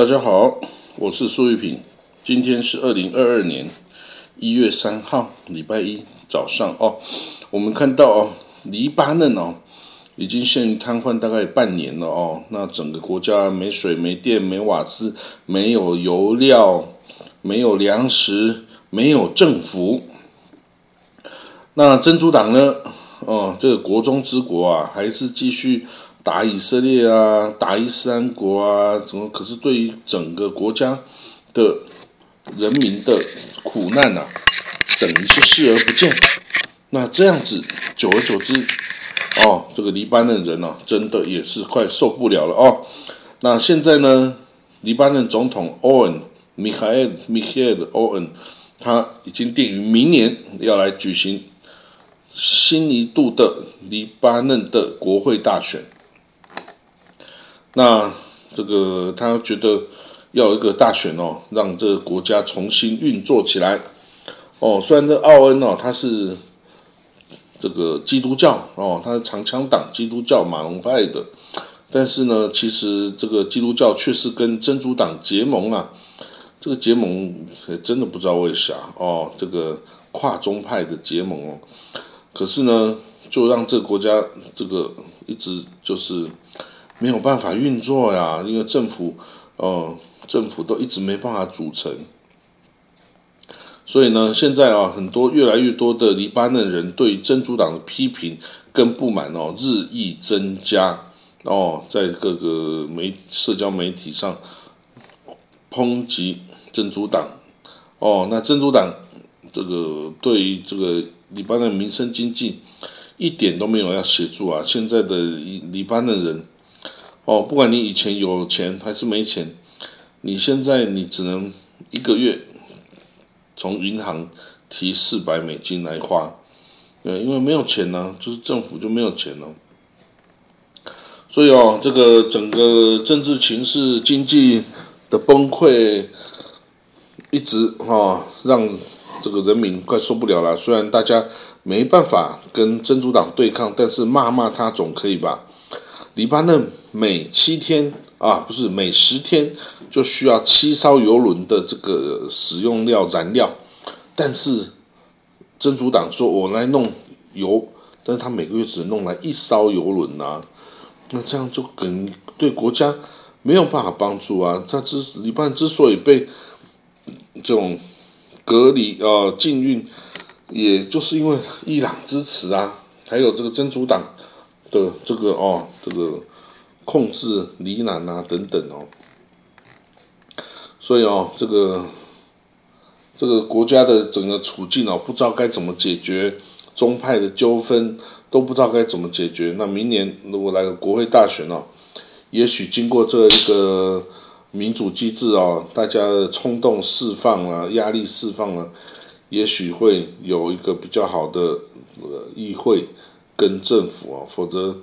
大家好，我是苏玉平。今天是二零二二年一月三号，礼拜一早上哦。我们看到哦，黎巴嫩哦，已经陷于瘫痪大概半年了哦。那整个国家没水、没电、没瓦斯、没有油料、没有粮食、没有政府。那真主党呢？哦，这个国中之国啊，还是继续。打以色列啊，打伊斯兰国啊，怎么？可是对于整个国家的人民的苦难呐，等于是视而不见。那这样子，久而久之，哦，这个黎巴嫩人呢，真的也是快受不了了哦。那现在呢，黎巴嫩总统欧恩米海尔米海尔欧恩，他已经定于明年要来举行新一度的黎巴嫩的国会大选。那这个他觉得要一个大选哦，让这个国家重新运作起来哦。虽然这奥恩哦他是这个基督教哦，他是长枪党基督教马龙派的，但是呢，其实这个基督教却是跟真主党结盟啊。这个结盟真的不知道为啥哦，这个跨宗派的结盟哦。可是呢，就让这个国家这个一直就是。没有办法运作呀，因为政府，呃，政府都一直没办法组成，所以呢，现在啊，很多越来越多的黎巴嫩人对真主党的批评跟不满哦，日益增加哦，在各个媒社交媒体上抨击真主党哦，那真主党这个对于这个黎巴嫩民生经济一点都没有要协助啊，现在的黎黎巴嫩人。哦，不管你以前有钱还是没钱，你现在你只能一个月从银行提四百美金来花，对，因为没有钱呢，就是政府就没有钱了。所以哦，这个整个政治情势、经济的崩溃，一直哈让这个人民快受不了了。虽然大家没办法跟真主党对抗，但是骂骂他总可以吧？黎巴嫩每七天啊，不是每十天就需要七艘油轮的这个使用料燃料，但是真主党说我来弄油，但是他每个月只能弄来一艘油轮呐，那这样就跟对国家没有办法帮助啊。他之黎巴嫩之所以被这种隔离啊禁运，也就是因为伊朗支持啊，还有这个真主党。的这个哦，这个控制黎南啊等等哦，所以哦，这个这个国家的整个处境哦，不知道该怎么解决，宗派的纠纷都不知道该怎么解决。那明年如果来个国会大选哦，也许经过这一个民主机制哦，大家的冲动释放啊，压力释放了，也许会有一个比较好的呃议会。跟政府啊，否则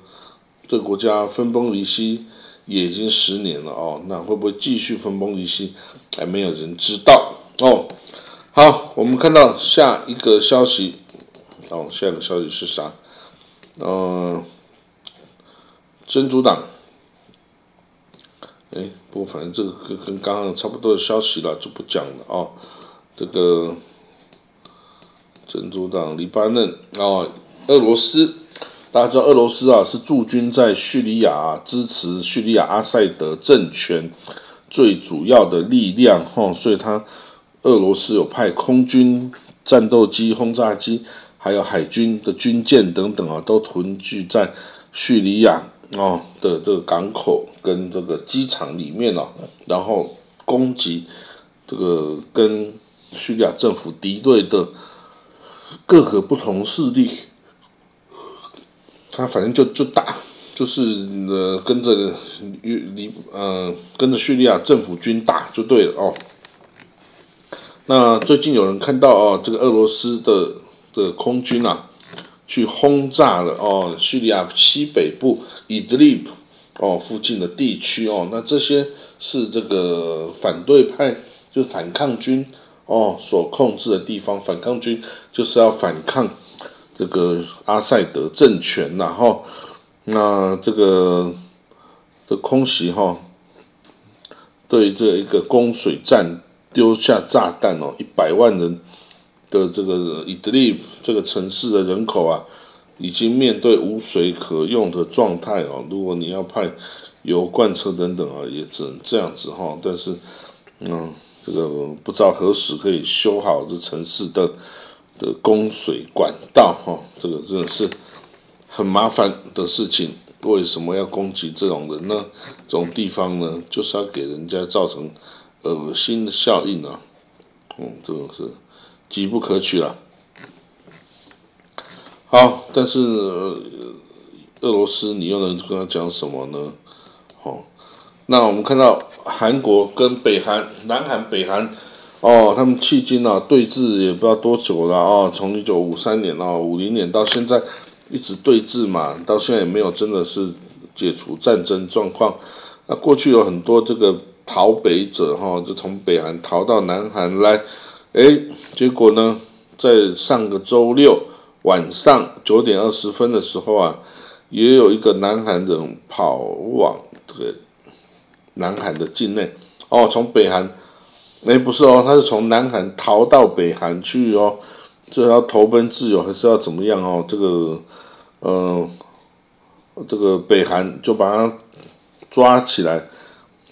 这国家分崩离析也已经十年了哦，那会不会继续分崩离析，还没有人知道哦。好，我们看到下一个消息，哦，下一个消息是啥？嗯，真主党，哎，不过反正这个跟跟刚刚差不多的消息了，就不讲了哦。这个真主党，黎巴嫩哦，俄罗斯。大家知道俄罗斯啊是驻军在叙利亚支持叙利亚阿塞德政权最主要的力量哈，所以他俄罗斯有派空军战斗机、轰炸机，还有海军的军舰等等啊，都屯聚在叙利亚哦的这个港口跟这个机场里面哦，然后攻击这个跟叙利亚政府敌对的各个不同势力。他反正就就打，就是呃跟着叙呃跟着叙利亚政府军打就对了哦。那最近有人看到哦，这个俄罗斯的的空军啊，去轰炸了哦叙利亚西北部伊德利卜哦附近的地区哦。那这些是这个反对派，就反抗军哦所控制的地方。反抗军就是要反抗。这个阿塞德政权，然后那这个的空袭哈，对这一个供水站丢下炸弹哦，一百万人的这个伊德利这个城市的人口啊，已经面对无水可用的状态哦。如果你要派油罐车等等啊，也只能这样子哈。但是，嗯，这个不知道何时可以修好这城市的的供水管道哈。这个真的是很麻烦的事情。为什么要攻击这种人呢？这种地方呢，就是要给人家造成恶心的效应啊！嗯，这个是极不可取了。好，但是俄罗斯，你又能跟他讲什么呢？好，那我们看到韩国跟北韩、南韩、北韩，哦，他们迄今啊对峙也不知道多久了哦，从一九五三年哦五零年到现在。一直对峙嘛，到现在也没有真的是解除战争状况。那过去有很多这个逃北者哈，就从北韩逃到南韩来，哎，结果呢，在上个周六晚上九点二十分的时候啊，也有一个南韩人跑往这个南韩的境内哦，从北韩，哎，不是哦，他是从南韩逃到北韩去哦。这要投奔自由还是要怎么样哦？这个，呃，这个北韩就把他抓起来，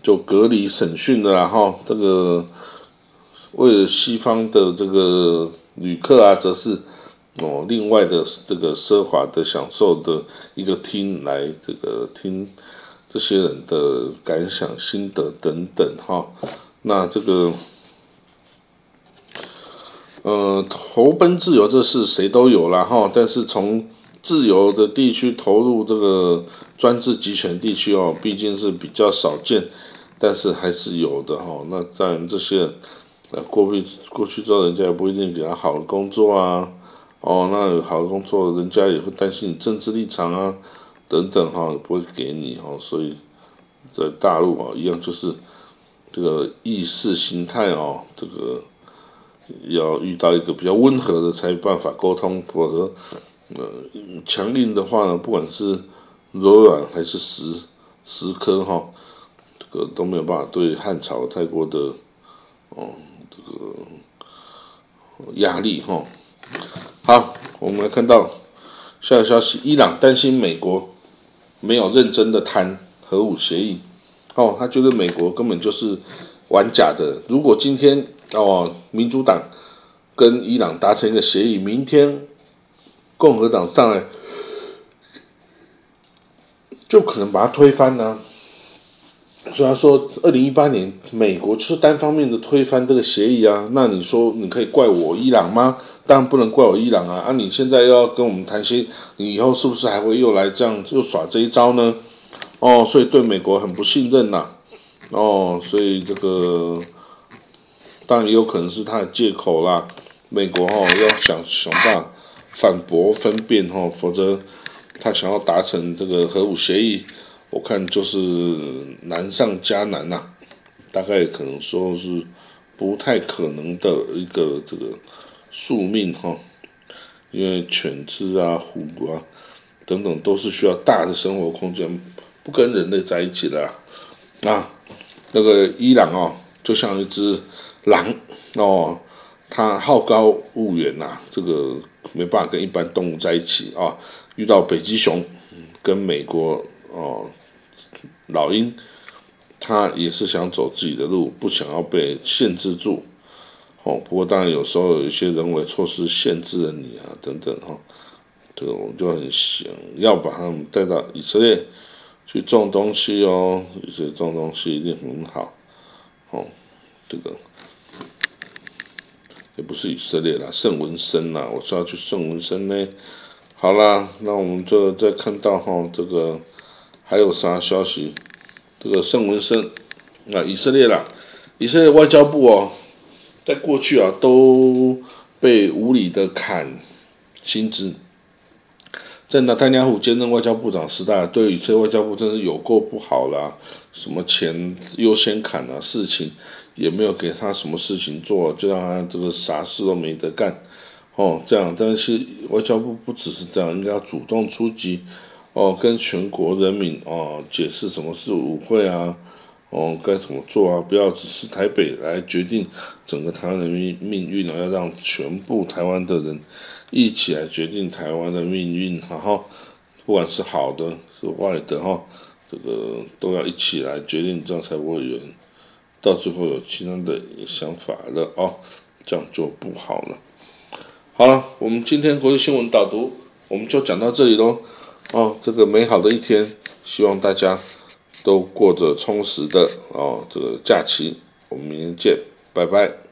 就隔离审讯的然后这个为了西方的这个旅客啊，则是哦另外的这个奢华的享受的一个厅来这个听这些人的感想心得等等哈。那这个。呃，投奔自由这事谁都有了哈，但是从自由的地区投入这个专制集权地区哦，毕竟是比较少见，但是还是有的哈。那在这些呃过去过去之后，人家也不一定给他好的工作啊，哦，那有好的工作，人家也会担心你政治立场啊等等哈，不会给你哈。所以在大陆啊，一样就是这个意识形态哦，这个。要遇到一个比较温和的，才有办法沟通，否则，呃，强硬的话呢，不管是柔软还是石石刻哈，这个都没有办法对汉朝太过的，哦，这个压力哈。好，我们来看到下一个消息，伊朗担心美国没有认真的谈核武协议，哦，他觉得美国根本就是玩假的。如果今天哦，民主党跟伊朗达成一个协议，明天共和党上来就可能把它推翻呢。所以他说，二零一八年美国就是单方面的推翻这个协议啊。那你说你可以怪我伊朗吗？当然不能怪我伊朗啊。啊，你现在又要跟我们谈心，你以后是不是还会又来这样又耍这一招呢？哦，所以对美国很不信任呐。哦，所以这个。当然也有可能是他的借口啦。美国哈要想想办法反驳分辨哈，否则他想要达成这个核武协议，我看就是难上加难呐。大概可能说是不太可能的一个这个宿命哈，因为犬只啊、虎啊等等都是需要大的生活空间，不跟人类在一起的啊。那个伊朗哦，就像一只。狼哦，它好高骛远呐，这个没办法跟一般动物在一起啊。遇到北极熊，跟美国哦老鹰，它也是想走自己的路，不想要被限制住。哦，不过当然有时候有一些人为措施限制了你啊，等等哈。这个我就很想要把他们带到以色列去种东西哦，以色列种东西一定很好。哦，这个。也不是以色列啦，圣文森啦，我是要去圣文森呢。好啦，那我们就再看到哈，这个还有啥消息？这个圣文森啊，以色列啦，以色列外交部哦，在过去啊都被无理的砍薪资。在纳坦尼亚胡兼任外交部长时代，对以色列外交部真是有够不好啦，什么钱优先砍啊，事情。也没有给他什么事情做，就让他这个啥事都没得干，哦，这样。但是外交部不只是这样，应该要主动出击，哦，跟全国人民哦解释什么是舞会啊，哦，该怎么做啊，不要只是台北来决定整个台湾人命命运啊，要让全部台湾的人一起来决定台湾的命运，然后不管是好的是坏的哈，这个都要一起来决定，这样才不会有到最后有其他的想法了哦，这样就不好了。好了，我们今天国际新闻导读我们就讲到这里喽。哦，这个美好的一天，希望大家都过着充实的哦这个假期。我们明天见，拜拜。